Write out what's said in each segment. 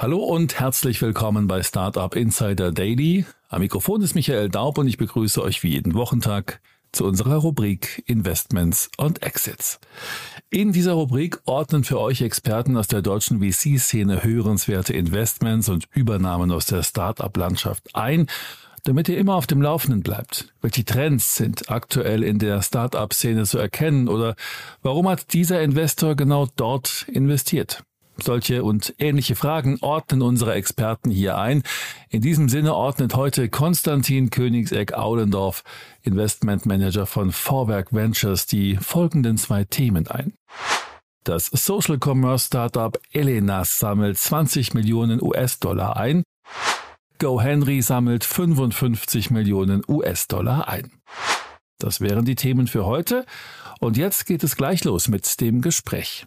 Hallo und herzlich willkommen bei Startup Insider Daily. Am Mikrofon ist Michael Daub und ich begrüße euch wie jeden Wochentag zu unserer Rubrik Investments und Exits. In dieser Rubrik ordnen für euch Experten aus der deutschen VC-Szene hörenswerte Investments und Übernahmen aus der Startup-Landschaft ein damit ihr immer auf dem Laufenden bleibt. Welche Trends sind aktuell in der Start-up-Szene zu erkennen oder warum hat dieser Investor genau dort investiert? Solche und ähnliche Fragen ordnen unsere Experten hier ein. In diesem Sinne ordnet heute Konstantin Königseck-Aulendorf, Investmentmanager von Vorwerk Ventures, die folgenden zwei Themen ein. Das Social Commerce Startup Elenas sammelt 20 Millionen US-Dollar ein. GoHenry sammelt 55 Millionen US-Dollar ein. Das wären die Themen für heute. Und jetzt geht es gleich los mit dem Gespräch.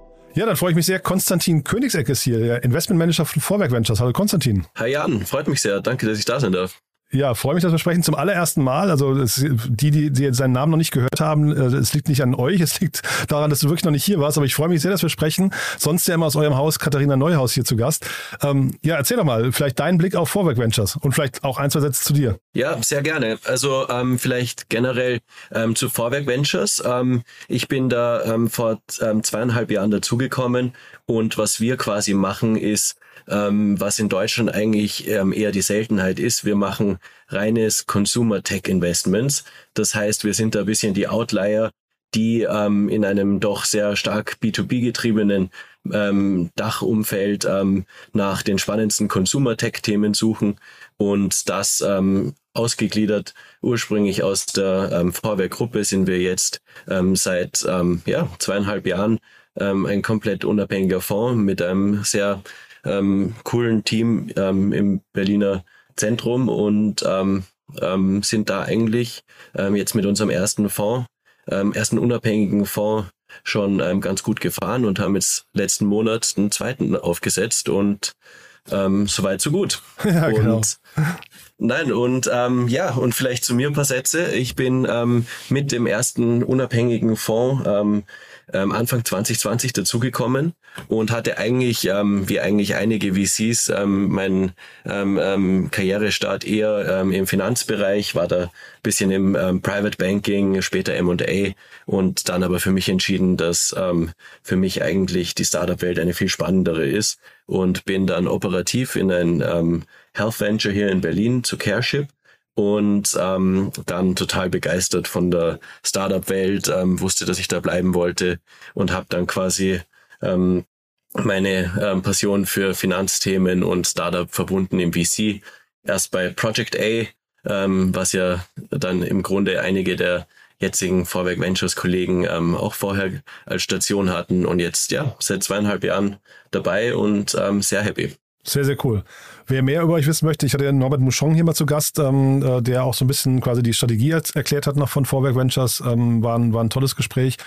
Ja, dann freue ich mich sehr. Konstantin Königseck ist hier, der Investmentmanager von Vorwerk Ventures. Hallo Konstantin. Hi Jan, freut mich sehr. Danke, dass ich da sein darf. Ja, freue mich, dass wir sprechen zum allerersten Mal. Also es, die, die, die seinen Namen noch nicht gehört haben, äh, es liegt nicht an euch, es liegt daran, dass du wirklich noch nicht hier warst. Aber ich freue mich sehr, dass wir sprechen. Sonst ja immer aus eurem Haus Katharina Neuhaus hier zu Gast. Ähm, ja, erzähl doch mal, vielleicht deinen Blick auf Vorwerk Ventures und vielleicht auch ein, zwei Sätze zu dir. Ja, sehr gerne. Also ähm, vielleicht generell ähm, zu Vorwerk Ventures. Ähm, ich bin da ähm, vor ähm, zweieinhalb Jahren dazugekommen und was wir quasi machen ist, ähm, was in Deutschland eigentlich ähm, eher die Seltenheit ist. Wir machen reines Consumer Tech Investments. Das heißt, wir sind da ein bisschen die Outlier, die ähm, in einem doch sehr stark B2B getriebenen ähm, Dachumfeld ähm, nach den spannendsten Consumer Tech Themen suchen und das ähm, ausgegliedert ursprünglich aus der ähm, Vorwerk-Gruppe sind wir jetzt ähm, seit ähm, ja, zweieinhalb Jahren ähm, ein komplett unabhängiger Fonds mit einem sehr ähm, coolen Team ähm, im Berliner Zentrum und ähm, ähm, sind da eigentlich ähm, jetzt mit unserem ersten Fonds, ähm, ersten unabhängigen Fonds schon ähm, ganz gut gefahren und haben jetzt letzten Monat einen zweiten aufgesetzt und ähm, soweit so gut. Ja, genau. Und Nein, und ähm, ja, und vielleicht zu mir ein paar Sätze. Ich bin ähm, mit dem ersten unabhängigen Fonds ähm, ähm, Anfang 2020 dazugekommen und hatte eigentlich, ähm, wie eigentlich einige VCs, ähm, meinen ähm, ähm, Karrierestart eher ähm, im Finanzbereich, war da bisschen im ähm, Private Banking, später M&A und dann aber für mich entschieden, dass für mich eigentlich die Startup-Welt eine viel spannendere ist und bin dann operativ in ein Health Venture hier in Berlin zu Careship und ähm, dann total begeistert von der Startup-Welt, ähm, wusste, dass ich da bleiben wollte und habe dann quasi ähm, meine ähm, Passion für Finanzthemen und Startup verbunden im VC. Erst bei Project A, ähm, was ja dann im Grunde einige der jetzigen Vorwerk Ventures Kollegen ähm, auch vorher als Station hatten und jetzt ja seit zweieinhalb Jahren dabei und ähm, sehr happy. Sehr, sehr cool. Wer mehr über euch wissen möchte, ich hatte Norbert Mouchon hier mal zu Gast, ähm, äh, der auch so ein bisschen quasi die Strategie erklärt hat noch von Vorwerk Ventures. Ähm, war, ein, war ein tolles Gespräch.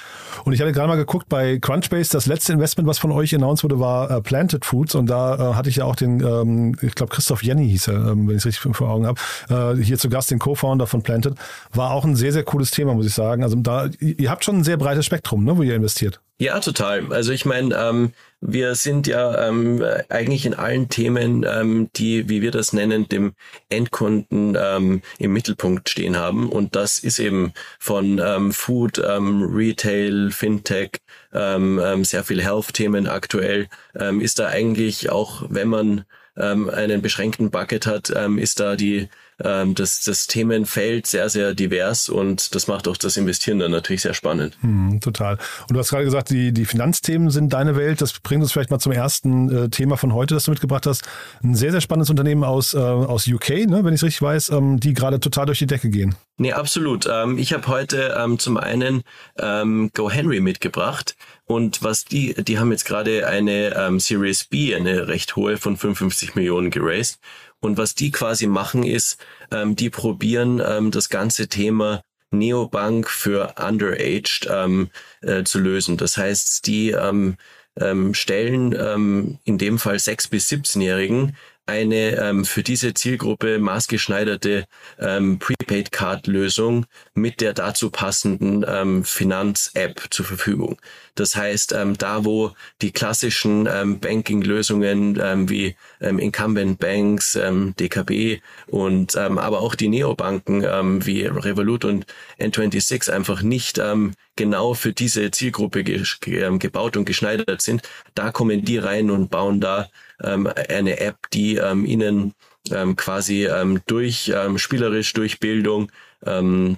Und ich hatte gerade mal geguckt bei Crunchbase, das letzte Investment, was von euch announced wurde, war äh, Planted Foods. Und da äh, hatte ich ja auch den, ähm, ich glaube Christoph Jenny hieß er, ähm, wenn ich es richtig vor Augen habe, äh, hier zu Gast, den Co-Founder von Planted. War auch ein sehr, sehr cooles Thema, muss ich sagen. Also da, ihr habt schon ein sehr breites Spektrum, ne, wo ihr investiert. Ja, total. Also ich meine, ähm, wir sind ja ähm, eigentlich in allen Themen, ähm, die, wie wir das nennen, dem Endkunden ähm, im Mittelpunkt stehen haben. Und das ist eben von ähm, Food, ähm, Retail, Fintech, ähm, ähm, sehr viel Health-Themen aktuell. Ähm, ist da eigentlich auch, wenn man ähm, einen beschränkten Bucket hat, ähm, ist da die ähm, das, das Themenfeld sehr, sehr divers und das macht auch das Investieren dann natürlich sehr spannend. Hm, total. Und du hast gerade gesagt, die, die Finanzthemen sind deine Welt. Das bringt uns vielleicht mal zum ersten äh, Thema von heute, das du mitgebracht hast. Ein sehr, sehr spannendes Unternehmen aus, äh, aus UK, ne, wenn ich es richtig weiß, ähm, die gerade total durch die Decke gehen. Nee, absolut. Ähm, ich habe heute ähm, zum einen ähm, GoHenry mitgebracht. Und was die, die haben jetzt gerade eine ähm, Series B, eine recht hohe von 55 Millionen geraced. Und was die quasi machen ist, ähm, die probieren ähm, das ganze Thema Neobank für Underaged ähm, äh, zu lösen. Das heißt, die ähm, ähm, stellen ähm, in dem Fall 6- bis 17-Jährigen eine ähm, für diese Zielgruppe maßgeschneiderte ähm, Prepaid-Card-Lösung mit der dazu passenden ähm, Finanz-App zur Verfügung. Das heißt, ähm, da wo die klassischen ähm, Banking-Lösungen ähm, wie ähm, Incumbent Banks, ähm, DKB und ähm, aber auch die Neobanken ähm, wie Revolut und N26 einfach nicht ähm, genau für diese Zielgruppe ge ähm, gebaut und geschneidert sind, da kommen die rein und bauen da ähm, eine App, die ähm, ihnen ähm, quasi ähm, durch ähm, spielerisch, durch Bildung ähm,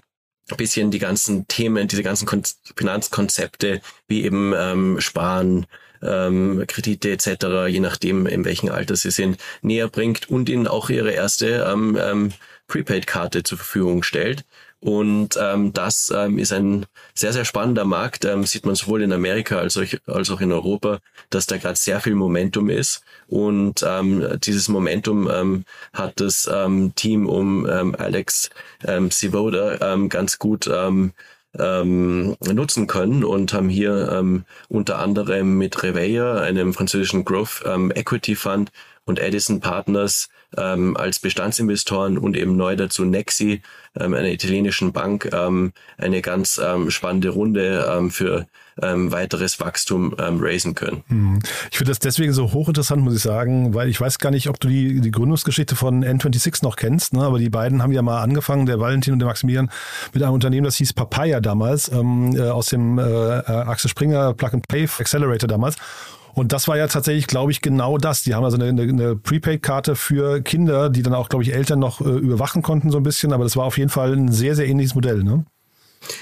bisschen die ganzen Themen, diese ganzen Kon Finanzkonzepte wie eben ähm, Sparen, ähm, Kredite etc., je nachdem, in welchem Alter sie sind, näher bringt und ihnen auch ihre erste ähm, ähm, Prepaid-Karte zur Verfügung stellt. Und ähm, das ähm, ist ein sehr, sehr spannender Markt. Ähm, sieht man sowohl in Amerika als auch, als auch in Europa, dass da gerade sehr viel Momentum ist. Und ähm, dieses Momentum ähm, hat das ähm, Team um ähm, Alex ähm, Sivoda ähm, ganz gut ähm, ähm, nutzen können und haben hier ähm, unter anderem mit Reveille, einem französischen Growth ähm, Equity Fund und Edison Partners ähm, als Bestandsinvestoren und eben neu dazu Nexi, ähm, einer italienischen Bank, ähm, eine ganz ähm, spannende Runde ähm, für ähm, weiteres Wachstum ähm, raisen können. Hm. Ich finde das deswegen so hochinteressant, muss ich sagen, weil ich weiß gar nicht, ob du die, die Gründungsgeschichte von N26 noch kennst, ne? aber die beiden haben ja mal angefangen, der Valentin und der Maximilian, mit einem Unternehmen, das hieß Papaya damals, ähm, äh, aus dem äh, Axel Springer Plug and Play Accelerator damals. Und das war ja tatsächlich, glaube ich, genau das. Die haben also eine, eine Prepaid-Karte für Kinder, die dann auch, glaube ich, Eltern noch äh, überwachen konnten so ein bisschen. Aber das war auf jeden Fall ein sehr, sehr ähnliches Modell. Ne?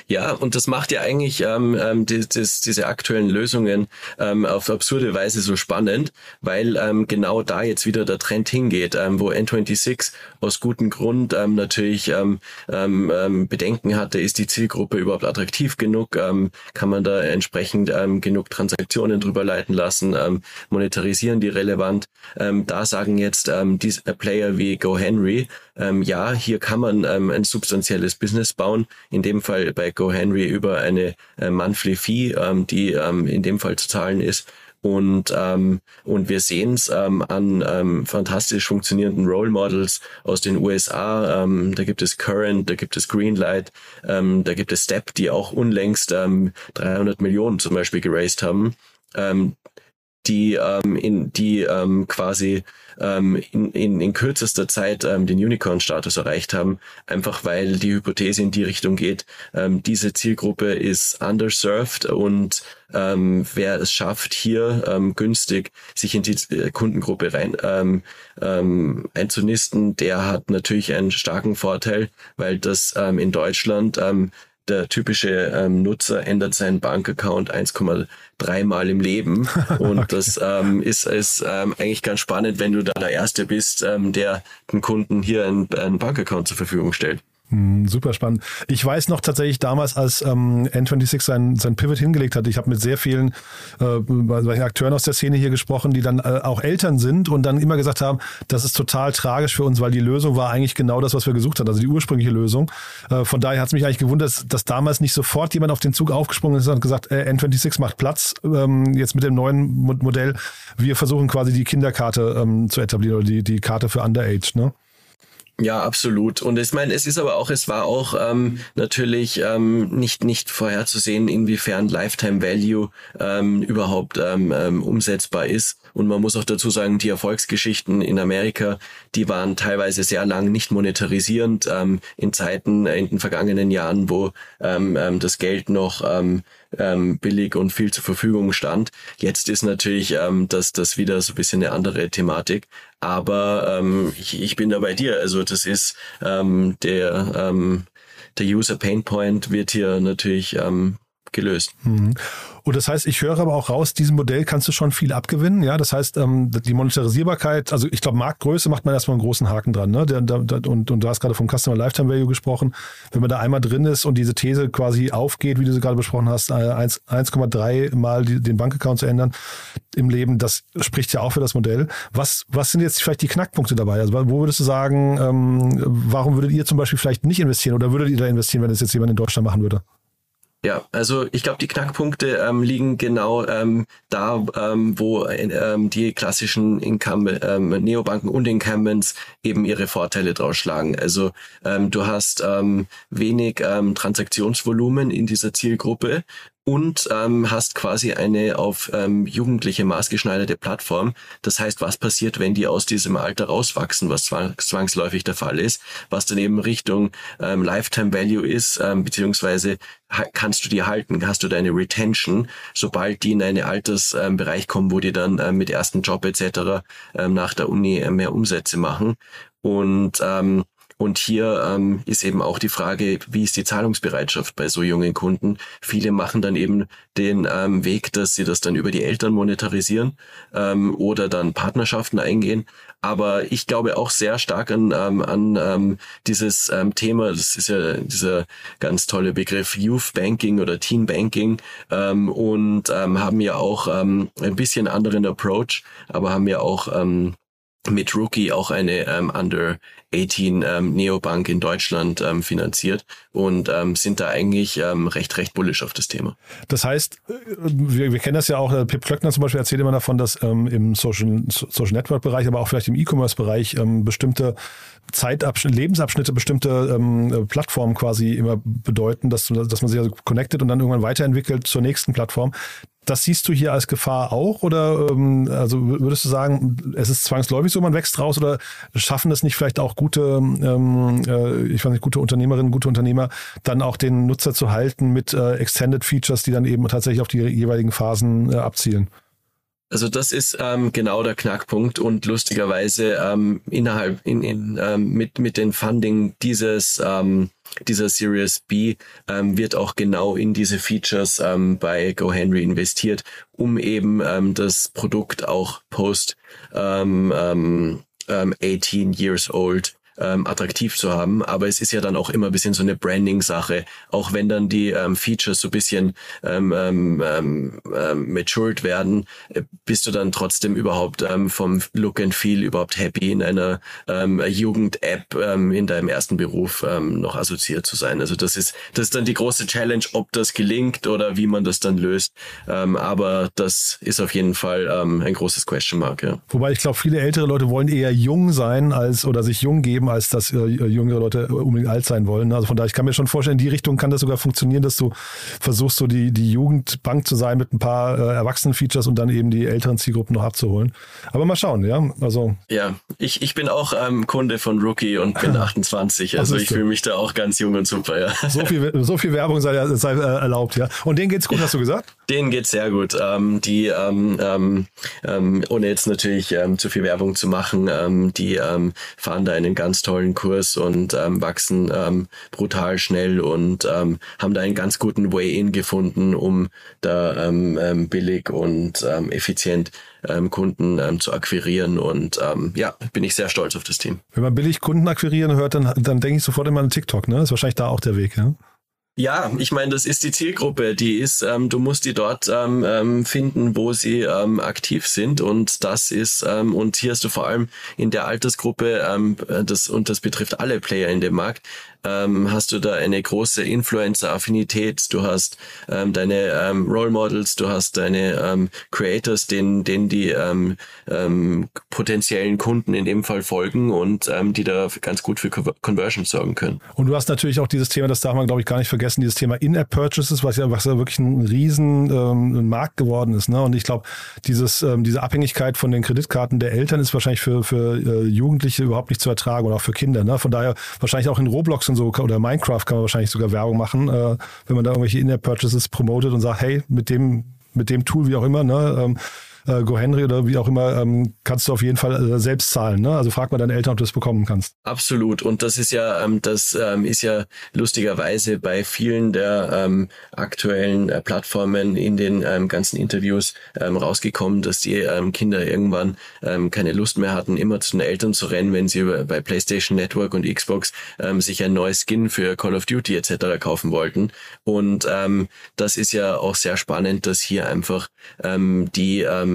Ja, und das macht ja eigentlich ähm, ähm, die, das, diese aktuellen Lösungen ähm, auf absurde Weise so spannend, weil ähm, genau da jetzt wieder der Trend hingeht, ähm, wo N26 aus gutem Grund ähm, natürlich ähm, ähm, ähm, Bedenken hatte, ist die Zielgruppe überhaupt attraktiv genug, ähm, kann man da entsprechend ähm, genug Transaktionen drüber leiten lassen, ähm, monetarisieren die relevant. Ähm, da sagen jetzt ähm, diese Player wie GoHenry, ähm, ja, hier kann man ähm, ein substanzielles Business bauen, in dem Fall bei GoHenry über eine äh, Monthly Fee, ähm, die ähm, in dem Fall zu zahlen ist. Und, ähm, und wir sehen es ähm, an ähm, fantastisch funktionierenden Role Models aus den USA. Ähm, da gibt es Current, da gibt es Greenlight, ähm, da gibt es Step, die auch unlängst ähm, 300 Millionen zum Beispiel geraced haben. Ähm, die ähm, in die ähm, quasi ähm, in, in, in kürzester Zeit ähm, den Unicorn-Status erreicht haben, einfach weil die Hypothese in die Richtung geht, ähm, diese Zielgruppe ist underserved und ähm, wer es schafft, hier ähm, günstig sich in die äh, Kundengruppe rein ähm, ähm, einzunisten, der hat natürlich einen starken Vorteil, weil das ähm, in Deutschland ähm, der typische ähm, Nutzer ändert seinen Bankaccount 1,3 Mal im Leben. Und okay. das ähm, ist, ist ähm, eigentlich ganz spannend, wenn du da der Erste bist, ähm, der den Kunden hier einen, einen Bankaccount zur Verfügung stellt. Hm, super spannend. Ich weiß noch tatsächlich damals, als ähm, N26 sein, sein Pivot hingelegt hat, ich habe mit sehr vielen äh, Akteuren aus der Szene hier gesprochen, die dann äh, auch Eltern sind und dann immer gesagt haben, das ist total tragisch für uns, weil die Lösung war eigentlich genau das, was wir gesucht haben, also die ursprüngliche Lösung. Äh, von daher hat es mich eigentlich gewundert, dass, dass, damals nicht sofort jemand auf den Zug aufgesprungen ist und gesagt, äh, N26 macht Platz, ähm, jetzt mit dem neuen Modell. Wir versuchen quasi die Kinderkarte ähm, zu etablieren oder die, die Karte für Underage. Ne? Ja, absolut. Und ich meine, es ist aber auch, es war auch ähm, natürlich ähm, nicht nicht vorherzusehen, inwiefern Lifetime Value ähm, überhaupt ähm, ähm, umsetzbar ist. Und man muss auch dazu sagen, die Erfolgsgeschichten in Amerika, die waren teilweise sehr lang nicht monetarisierend ähm, in Zeiten in den vergangenen Jahren, wo ähm, ähm, das Geld noch ähm, ähm, billig und viel zur Verfügung stand. Jetzt ist natürlich ähm, das, das wieder so ein bisschen eine andere Thematik. Aber ähm, ich, ich bin da bei dir. Also das ist ähm, der, ähm, der User Pain Point wird hier natürlich ähm, gelöst. Mhm. Und das heißt, ich höre aber auch raus, diesem Modell kannst du schon viel abgewinnen. Ja, das heißt, ähm, die Monetarisierbarkeit, also ich glaube, Marktgröße macht man erstmal einen großen Haken dran. Ne? Und, und du hast gerade vom Customer Lifetime Value gesprochen. Wenn man da einmal drin ist und diese These quasi aufgeht, wie du sie gerade besprochen hast, 1,3 äh, mal den Bankaccount zu ändern im Leben, das spricht ja auch für das Modell. Was, was sind jetzt vielleicht die Knackpunkte dabei? Also wo würdest du sagen, ähm, warum würdet ihr zum Beispiel vielleicht nicht investieren oder würdet ihr da investieren, wenn es jetzt jemand in Deutschland machen würde? Ja, also ich glaube, die Knackpunkte ähm, liegen genau ähm, da, ähm, wo ähm, die klassischen Income, ähm, Neobanken und Incumbents eben ihre Vorteile draus schlagen. Also ähm, du hast ähm, wenig ähm, Transaktionsvolumen in dieser Zielgruppe und ähm, hast quasi eine auf ähm, Jugendliche maßgeschneiderte Plattform. Das heißt, was passiert, wenn die aus diesem Alter rauswachsen, was zwangsläufig der Fall ist, was dann eben Richtung ähm, Lifetime Value ist, ähm, beziehungsweise kannst du die halten, hast du deine Retention, sobald die in einen Altersbereich ähm, kommen, wo die dann ähm, mit ersten Job etc. Ähm, nach der Uni äh, mehr Umsätze machen. Und ähm, und hier ähm, ist eben auch die Frage, wie ist die Zahlungsbereitschaft bei so jungen Kunden? Viele machen dann eben den ähm, Weg, dass sie das dann über die Eltern monetarisieren ähm, oder dann Partnerschaften eingehen. Aber ich glaube auch sehr stark an, ähm, an ähm, dieses ähm, Thema, das ist ja dieser ganz tolle Begriff Youth Banking oder Teen Banking ähm, und ähm, haben ja auch ähm, ein bisschen anderen Approach, aber haben ja auch ähm, mit Rookie auch eine ähm, Under 18 ähm, Neobank in Deutschland ähm, finanziert und ähm, sind da eigentlich ähm, recht, recht bullish auf das Thema. Das heißt, äh, wir, wir kennen das ja auch, äh, Pip Klöckner zum Beispiel erzählt immer davon, dass ähm, im Social, Social Network Bereich, aber auch vielleicht im E-Commerce Bereich ähm, bestimmte Zeitabschnitte, Lebensabschnitte, bestimmte ähm, Plattformen quasi immer bedeuten, dass, dass man sich also connected und dann irgendwann weiterentwickelt zur nächsten Plattform. Das siehst du hier als Gefahr auch oder ähm, also würdest du sagen, es ist zwangsläufig so, man wächst raus oder schaffen es nicht vielleicht auch gute, ähm, äh, ich weiß nicht, gute Unternehmerinnen, gute Unternehmer, dann auch den Nutzer zu halten mit äh, Extended Features, die dann eben tatsächlich auf die jeweiligen Phasen äh, abzielen? Also das ist ähm, genau der Knackpunkt und lustigerweise ähm, innerhalb in, in ähm, mit mit den Funding dieses ähm, dieser Series B ähm, wird auch genau in diese Features ähm, bei GoHenry investiert, um eben ähm, das Produkt auch post ähm, ähm, 18 years old ähm, attraktiv zu haben. Aber es ist ja dann auch immer ein bisschen so eine Branding-Sache. Auch wenn dann die ähm, Features so ein bisschen ähm, ähm, ähm, ähm, matured werden, äh, bist du dann trotzdem überhaupt ähm, vom Look and Feel überhaupt happy in einer ähm, Jugend-App ähm, in deinem ersten Beruf ähm, noch assoziiert zu sein. Also das ist das ist dann die große Challenge, ob das gelingt oder wie man das dann löst. Ähm, aber das ist auf jeden Fall ähm, ein großes Question Mark. Ja. Wobei ich glaube, viele ältere Leute wollen eher jung sein als oder sich jung geben geben, als dass äh, jüngere Leute unbedingt alt sein wollen. Also von daher, ich kann mir schon vorstellen, in die Richtung kann das sogar funktionieren, dass du versuchst, so die, die Jugendbank zu sein mit ein paar äh, Erwachsenen-Features und dann eben die älteren Zielgruppen noch abzuholen. Aber mal schauen, ja. Also. Ja, ich, ich bin auch ähm, Kunde von Rookie und bin 28. Also ich fühle mich da auch ganz jung und super, ja. So viel, so viel Werbung sei, sei äh, erlaubt, ja. Und denen geht's gut, hast du gesagt? Denen geht's sehr gut. Ähm, die, ähm, ähm, ähm ohne jetzt natürlich ähm, zu viel Werbung zu machen, die fahren da einen ganz ganz tollen Kurs und ähm, wachsen ähm, brutal schnell und ähm, haben da einen ganz guten Way-in gefunden, um da ähm, ähm, billig und ähm, effizient ähm, Kunden ähm, zu akquirieren. Und ähm, ja, bin ich sehr stolz auf das Team. Wenn man billig Kunden akquirieren hört, dann, dann denke ich sofort immer an TikTok, ne? Das ist wahrscheinlich da auch der Weg, ja? Ja, ich meine, das ist die Zielgruppe. Die ist, ähm, du musst die dort ähm, ähm, finden, wo sie ähm, aktiv sind. Und das ist, ähm, und hier hast du vor allem in der Altersgruppe, ähm, das, und das betrifft alle Player in dem Markt, ähm, hast du da eine große Influencer-Affinität, du hast ähm, deine ähm, Role Models, du hast deine ähm, Creators, denen, denen die ähm, ähm, potenziellen Kunden in dem Fall folgen und ähm, die da ganz gut für Conversion sorgen können. Und du hast natürlich auch dieses Thema, das darf man glaube ich gar nicht vergessen, dieses Thema In-App-Purchases, was ja, was ja wirklich ein riesen ähm, Markt geworden ist. Ne? Und ich glaube, dieses, ähm, diese Abhängigkeit von den Kreditkarten der Eltern ist wahrscheinlich für, für äh, Jugendliche überhaupt nicht zu ertragen oder auch für Kinder. Ne? Von daher wahrscheinlich auch in Roblox und so oder Minecraft kann man wahrscheinlich sogar Werbung machen, äh, wenn man da irgendwelche In-App-Purchases promotet und sagt, hey, mit dem, mit dem Tool, wie auch immer, ne, ähm, äh, GoHenry oder wie auch immer, ähm, kannst du auf jeden Fall äh, selbst zahlen. Ne? Also frag mal deine Eltern, ob du das bekommen kannst. Absolut. Und das ist ja, ähm, das ähm, ist ja lustigerweise bei vielen der ähm, aktuellen äh, Plattformen in den ähm, ganzen Interviews ähm, rausgekommen, dass die ähm, Kinder irgendwann ähm, keine Lust mehr hatten, immer zu den Eltern zu rennen, wenn sie bei PlayStation Network und Xbox ähm, sich ein neues Skin für Call of Duty etc. kaufen wollten. Und ähm, das ist ja auch sehr spannend, dass hier einfach ähm, die ähm,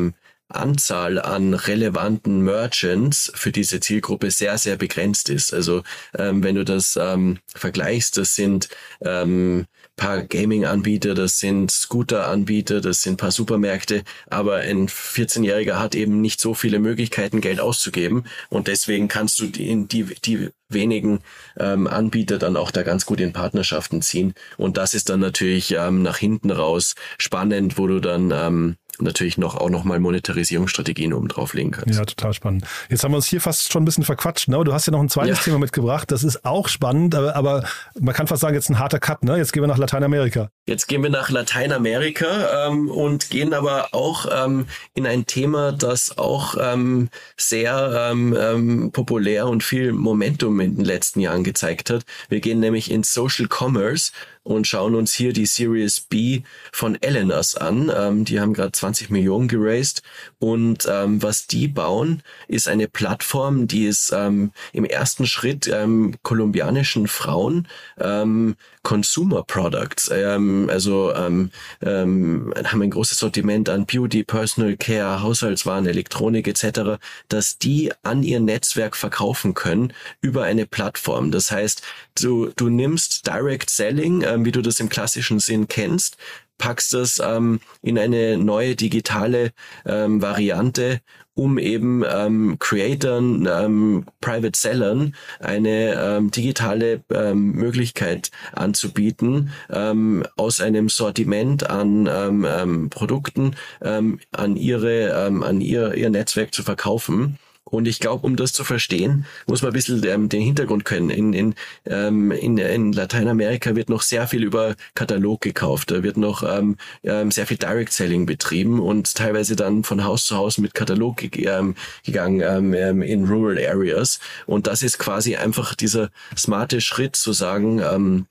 Anzahl an relevanten Merchants für diese Zielgruppe sehr, sehr begrenzt ist. Also ähm, wenn du das ähm, vergleichst, das sind ähm, paar Gaming-Anbieter, das sind Scooter-Anbieter, das sind paar Supermärkte, aber ein 14-Jähriger hat eben nicht so viele Möglichkeiten, Geld auszugeben und deswegen kannst du die, die, die wenigen ähm, Anbieter dann auch da ganz gut in Partnerschaften ziehen und das ist dann natürlich ähm, nach hinten raus spannend, wo du dann ähm, natürlich noch auch noch mal Monetarisierungsstrategien oben drauflegen kannst. Ja, total spannend. Jetzt haben wir uns hier fast schon ein bisschen verquatscht, ne? Du hast ja noch ein zweites ja. Thema mitgebracht, das ist auch spannend, aber, aber man kann fast sagen, jetzt ein harter Cut, ne? Jetzt gehen wir nach Lateinamerika. Jetzt gehen wir nach Lateinamerika ähm, und gehen aber auch ähm, in ein Thema, das auch ähm, sehr ähm, ähm, populär und viel Momentum in den letzten Jahren gezeigt hat. Wir gehen nämlich in Social Commerce und schauen uns hier die Series B von Elenas an. Ähm, die haben gerade 20 Millionen geraced und ähm, was die bauen, ist eine Plattform, die es ähm, im ersten Schritt ähm, kolumbianischen Frauen ähm, Consumer Products, ähm, also ähm, ähm, haben ein großes Sortiment an Beauty, Personal Care, Haushaltswaren, Elektronik etc., dass die an ihr Netzwerk verkaufen können über eine Plattform. Das heißt, du, du nimmst Direct Selling, ähm, wie du das im klassischen Sinn kennst, packst das ähm, in eine neue digitale ähm, Variante, um eben ähm, Creatern, ähm, Private Sellern eine ähm, digitale ähm, Möglichkeit anzubieten, ähm, aus einem Sortiment an ähm, ähm, Produkten ähm, an ihre, ähm, an ihr, ihr Netzwerk zu verkaufen. Und ich glaube, um das zu verstehen, muss man ein bisschen ähm, den Hintergrund können. In, in, ähm, in, in Lateinamerika wird noch sehr viel über Katalog gekauft. Da wird noch ähm, ähm, sehr viel Direct Selling betrieben und teilweise dann von Haus zu Haus mit Katalog ge ähm, gegangen ähm, ähm, in Rural Areas. Und das ist quasi einfach dieser smarte Schritt zu sagen, ähm,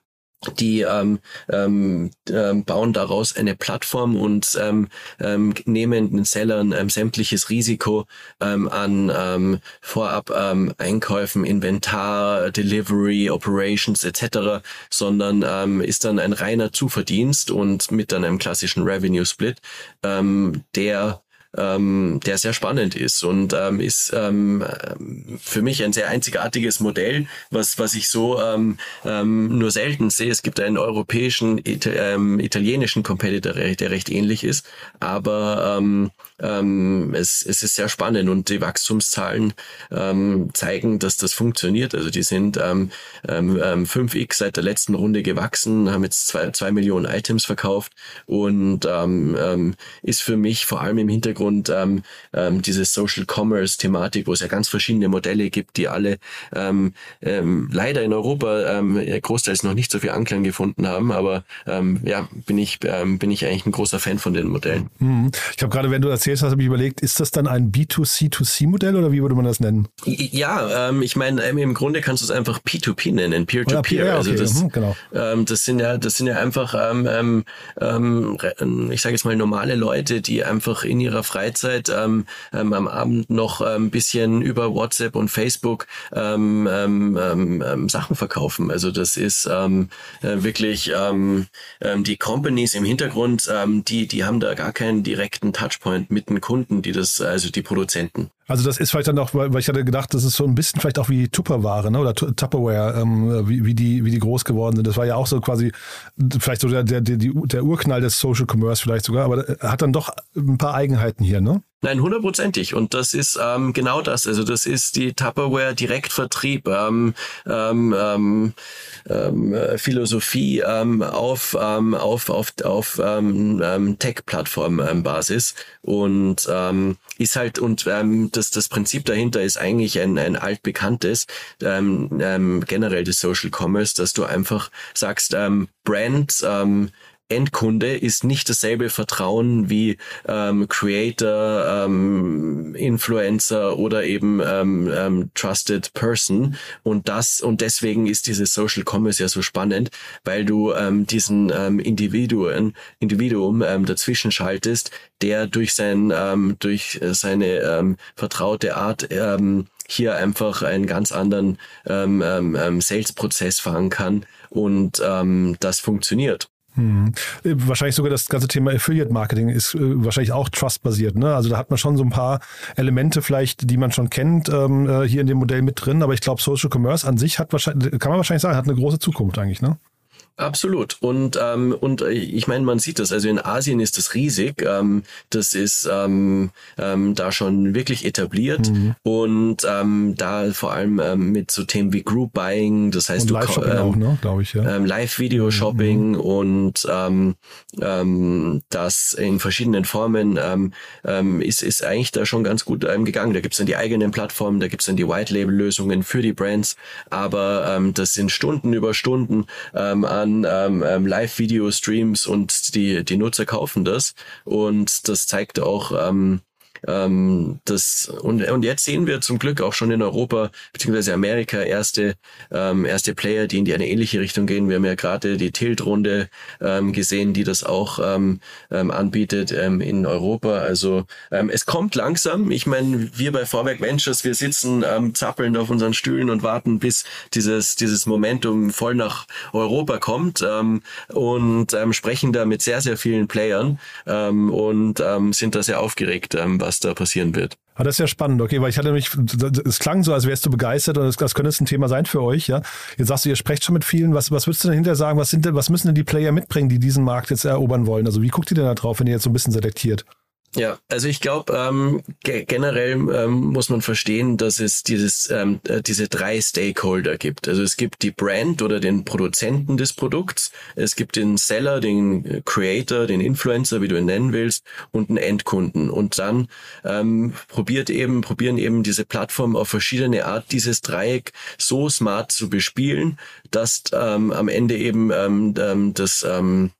die ähm, ähm, ähm, bauen daraus eine Plattform und ähm, ähm, nehmen den Sellern ähm, sämtliches Risiko ähm, an ähm, vorab ähm, Einkäufen, Inventar, Delivery, Operations etc., sondern ähm, ist dann ein reiner Zuverdienst und mit dann einem klassischen Revenue Split, ähm, der ähm, der sehr spannend ist und ähm, ist ähm, für mich ein sehr einzigartiges Modell, was, was ich so ähm, ähm, nur selten sehe. Es gibt einen europäischen, Ita ähm, italienischen Competitor, der recht ähnlich ist, aber ähm, ähm, es, es ist sehr spannend und die Wachstumszahlen ähm, zeigen, dass das funktioniert. Also die sind ähm, ähm, 5x seit der letzten Runde gewachsen, haben jetzt zwei, zwei Millionen Items verkauft und ähm, ähm, ist für mich vor allem im Hintergrund Hintergrund ähm, ähm, diese Social Commerce Thematik, wo es ja ganz verschiedene Modelle gibt, die alle ähm, ähm, leider in Europa ähm, großteils noch nicht so viel Anklang gefunden haben, aber ähm, ja, bin ich ähm, bin ich eigentlich ein großer Fan von den Modellen. Mhm. Ich habe gerade, wenn du erzählst hast, habe ich überlegt, ist das dann ein B2C2C-Modell oder wie würde man das nennen? Ja, ähm, ich meine, ähm, im Grunde kannst du es einfach P2P nennen, Peer-to-Peer. Ja, ja, also okay, das, mhm, genau. ähm, das sind ja, das sind ja einfach, ähm, ähm, ähm, ich sage jetzt mal normale Leute, die einfach in ihrer Freizeit ähm, ähm, am Abend noch ein ähm, bisschen über WhatsApp und Facebook ähm, ähm, ähm, ähm, Sachen verkaufen. Also das ist ähm, äh, wirklich ähm, ähm, die Companies im Hintergrund, ähm, die die haben da gar keinen direkten Touchpoint mit den Kunden, die das, also die Produzenten. Also das ist vielleicht dann auch, weil ich hatte gedacht, das ist so ein bisschen vielleicht auch wie Tupperware, ne? Oder Tu- Tupperware, ähm, wie, wie die, wie die groß geworden sind. Das war ja auch so quasi vielleicht so der, der, der, der Urknall des Social Commerce vielleicht sogar, aber hat dann doch ein paar Eigenheiten hier, ne? Nein, hundertprozentig. Und das ist ähm, genau das. Also das ist die Tupperware Direktvertrieb, ähm, ähm, ähm, ähm, äh, Philosophie ähm, auf, ähm, auf, auf, auf ähm, ähm, Tech-Plattform-Basis. Und ähm, ist halt, und ähm, das, das Prinzip dahinter ist eigentlich ein, ein altbekanntes, ähm, ähm, generell des Social Commerce, dass du einfach sagst, ähm, Brand, ähm, Endkunde ist nicht dasselbe Vertrauen wie ähm, Creator, ähm, Influencer oder eben ähm, ähm, Trusted Person und das und deswegen ist dieses Social Commerce ja so spannend, weil du ähm, diesen ähm, Individuen Individuum ähm, dazwischen schaltest, der durch sein ähm, durch seine ähm, vertraute Art ähm, hier einfach einen ganz anderen ähm, ähm, ähm, Sales-Prozess fahren kann und ähm, das funktioniert. Hm. Äh, Wahrscheinlich sogar das ganze Thema Affiliate Marketing ist äh, wahrscheinlich auch trustbasiert. Ne? Also da hat man schon so ein paar Elemente vielleicht, die man schon kennt, ähm, äh, hier in dem Modell mit drin. Aber ich glaube, Social Commerce an sich hat wahrscheinlich, kann man wahrscheinlich sagen, hat eine große Zukunft eigentlich. Ne? Absolut. Und, ähm, und äh, ich meine, man sieht das. Also in Asien ist das riesig. Ähm, das ist ähm, ähm, da schon wirklich etabliert. Und ähm, da vor allem ähm, mit so Themen wie Group Buying, das heißt, Und du Live-Shopping ähm, auch, ne? glaube ich. Ja. ähm, Live-Video-Shopping und ähm, ähm, das in verschiedenen Formen ähm, ähm, ist, ist eigentlich da schon ganz gut ähm, gegangen. Da gibt's dann die eigenen Plattformen, da gibt's dann die White-Label-Lösungen für die Brands, aber ähm, das sind Stunden über Stunden ähm, an ähm, ähm, Live-Video-Streams und die, die Nutzer kaufen das. Und das zeigt auch, ähm, ähm, das und, und jetzt sehen wir zum Glück auch schon in Europa beziehungsweise Amerika erste ähm, erste Player, die in die eine ähnliche Richtung gehen. Wir haben ja gerade die Tilt-Runde ähm, gesehen, die das auch ähm, ähm, anbietet ähm, in Europa. Also ähm, es kommt langsam. Ich meine, wir bei Vorwerk Ventures, wir sitzen ähm, zappelnd auf unseren Stühlen und warten, bis dieses dieses Momentum voll nach Europa kommt ähm, und ähm, sprechen da mit sehr sehr vielen Playern ähm, und ähm, sind da sehr aufgeregt, ähm, was da passieren wird. Ah, das ist ja spannend, okay, weil ich hatte nämlich, es klang so, als wärst du begeistert und das, das könnte jetzt ein Thema sein für euch, ja. Jetzt sagst du, ihr sprecht schon mit vielen. Was, was würdest du denn hinterher sagen? Was sind denn, was müssen denn die Player mitbringen, die diesen Markt jetzt erobern wollen? Also wie guckt ihr denn da drauf, wenn ihr jetzt so ein bisschen selektiert? Ja, also ich glaube, ähm, ge generell ähm, muss man verstehen, dass es dieses, ähm, äh, diese drei Stakeholder gibt. Also es gibt die Brand oder den Produzenten des Produkts, es gibt den Seller, den äh, Creator, den Influencer, wie du ihn nennen willst, und einen Endkunden. Und dann ähm, probiert eben, probieren eben diese Plattformen auf verschiedene Art dieses Dreieck so smart zu bespielen, dass ähm, am Ende eben ähm, ähm, das ähm,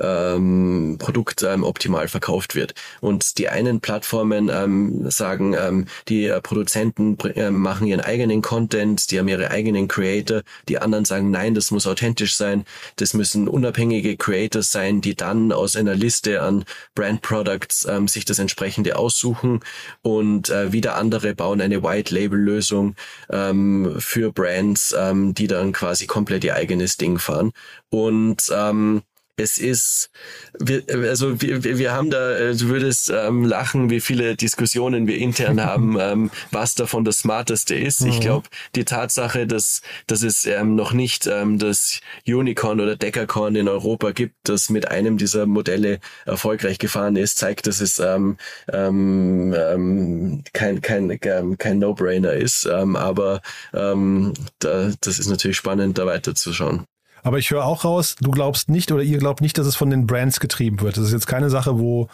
ähm, Produkt ähm, optimal verkauft wird. Und die einen Plattformen ähm, sagen, ähm, die äh, Produzenten äh, machen ihren eigenen Content, die haben ihre eigenen Creator. Die anderen sagen, nein, das muss authentisch sein. Das müssen unabhängige Creators sein, die dann aus einer Liste an Brand Products ähm, sich das entsprechende aussuchen. Und äh, wieder andere bauen eine White Label Lösung ähm, für Brands, ähm, die dann quasi komplett ihr eigenes Ding fahren. Und ähm, es ist, wir, also wir, wir haben da, äh, du würdest ähm, lachen, wie viele Diskussionen wir intern haben, ähm, was davon das Smarteste ist. Ich glaube, die Tatsache, dass, dass es ähm, noch nicht ähm, das Unicorn oder Decacorn in Europa gibt, das mit einem dieser Modelle erfolgreich gefahren ist, zeigt, dass es ähm, ähm, ähm, kein, kein, ähm, kein No-Brainer ist. Ähm, aber ähm, da, das ist natürlich spannend, da weiterzuschauen. Aber ich höre auch raus, du glaubst nicht oder ihr glaubt nicht, dass es von den Brands getrieben wird. Das ist jetzt keine Sache, wo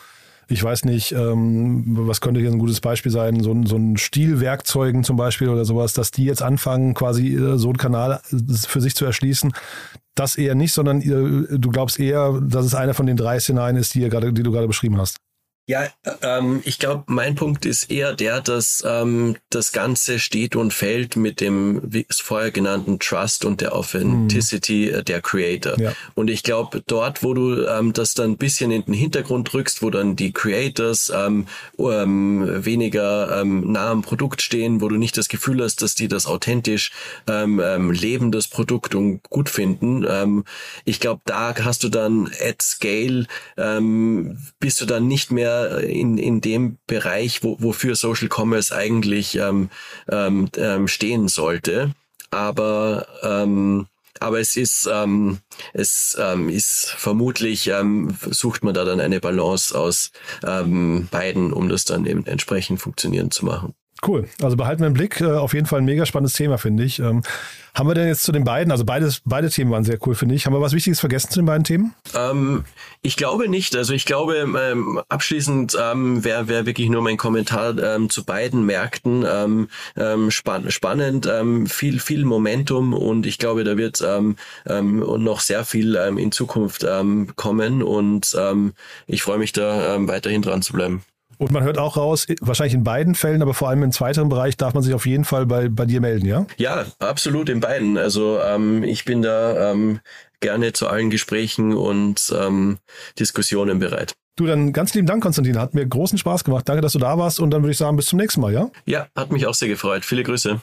ich weiß nicht, ähm, was könnte hier ein gutes Beispiel sein, so, so ein Stilwerkzeugen zum Beispiel oder sowas, dass die jetzt anfangen, quasi äh, so einen Kanal für sich zu erschließen. Das eher nicht, sondern ihr, du glaubst eher, dass es einer von den drei Szenarien ist, die, ihr gerade, die du gerade beschrieben hast. Ja, ähm, ich glaube, mein Punkt ist eher der, dass ähm, das Ganze steht und fällt mit dem, wie es vorher genannten Trust und der Authenticity mhm. der Creator. Ja. Und ich glaube, dort, wo du ähm, das dann ein bisschen in den Hintergrund rückst, wo dann die Creators ähm, ähm, weniger ähm, nah am Produkt stehen, wo du nicht das Gefühl hast, dass die das authentisch ähm, ähm, leben, das Produkt und gut finden, ähm, ich glaube, da hast du dann at scale, ähm, bist du dann nicht mehr in, in dem Bereich, wo, wofür Social Commerce eigentlich ähm, ähm, ähm, stehen sollte. Aber ähm, aber es ist ähm, es ähm, ist vermutlich ähm, sucht man da dann eine Balance aus ähm, beiden, um das dann eben entsprechend funktionieren zu machen. Cool. Also behalten wir im Blick. Äh, auf jeden Fall ein mega spannendes Thema, finde ich. Ähm, haben wir denn jetzt zu den beiden, also beides, beide Themen waren sehr cool, finde ich. Haben wir was Wichtiges vergessen zu den beiden Themen? Ähm, ich glaube nicht. Also ich glaube, ähm, abschließend ähm, wäre wär wirklich nur mein Kommentar ähm, zu beiden Märkten ähm, ähm, spann spannend, viel, viel Momentum und ich glaube, da wird noch sehr viel in Zukunft kommen und ich freue mich da weiterhin dran zu bleiben. Und man hört auch raus, wahrscheinlich in beiden Fällen, aber vor allem im zweiten Bereich darf man sich auf jeden Fall bei, bei dir melden, ja? Ja, absolut in beiden. Also ähm, ich bin da ähm, gerne zu allen Gesprächen und ähm, Diskussionen bereit. Du, dann ganz lieben Dank, Konstantin. Hat mir großen Spaß gemacht. Danke, dass du da warst. Und dann würde ich sagen, bis zum nächsten Mal, ja? Ja, hat mich auch sehr gefreut. Viele Grüße.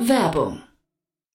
Werbung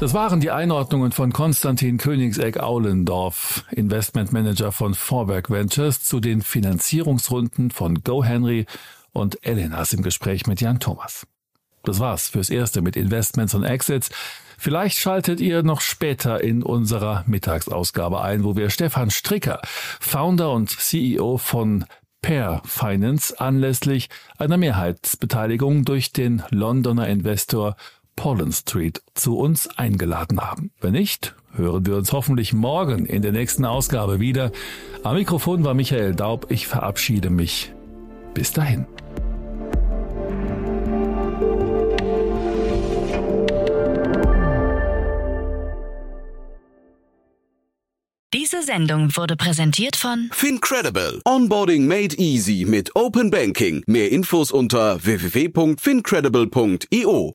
Das waren die Einordnungen von Konstantin Königsegg-Aulendorf, Investmentmanager von Vorwerk Ventures, zu den Finanzierungsrunden von GoHenry und Elenas im Gespräch mit Jan Thomas. Das war's fürs Erste mit Investments und Exits. Vielleicht schaltet ihr noch später in unserer Mittagsausgabe ein, wo wir Stefan Stricker, Founder und CEO von Pair Finance, anlässlich einer Mehrheitsbeteiligung durch den Londoner Investor Pollen Street zu uns eingeladen haben. Wenn nicht, hören wir uns hoffentlich morgen in der nächsten Ausgabe wieder. Am Mikrofon war Michael Daub. Ich verabschiede mich. Bis dahin. Diese Sendung wurde präsentiert von Fincredible. Onboarding made easy mit Open Banking. Mehr Infos unter www.fincredible.io.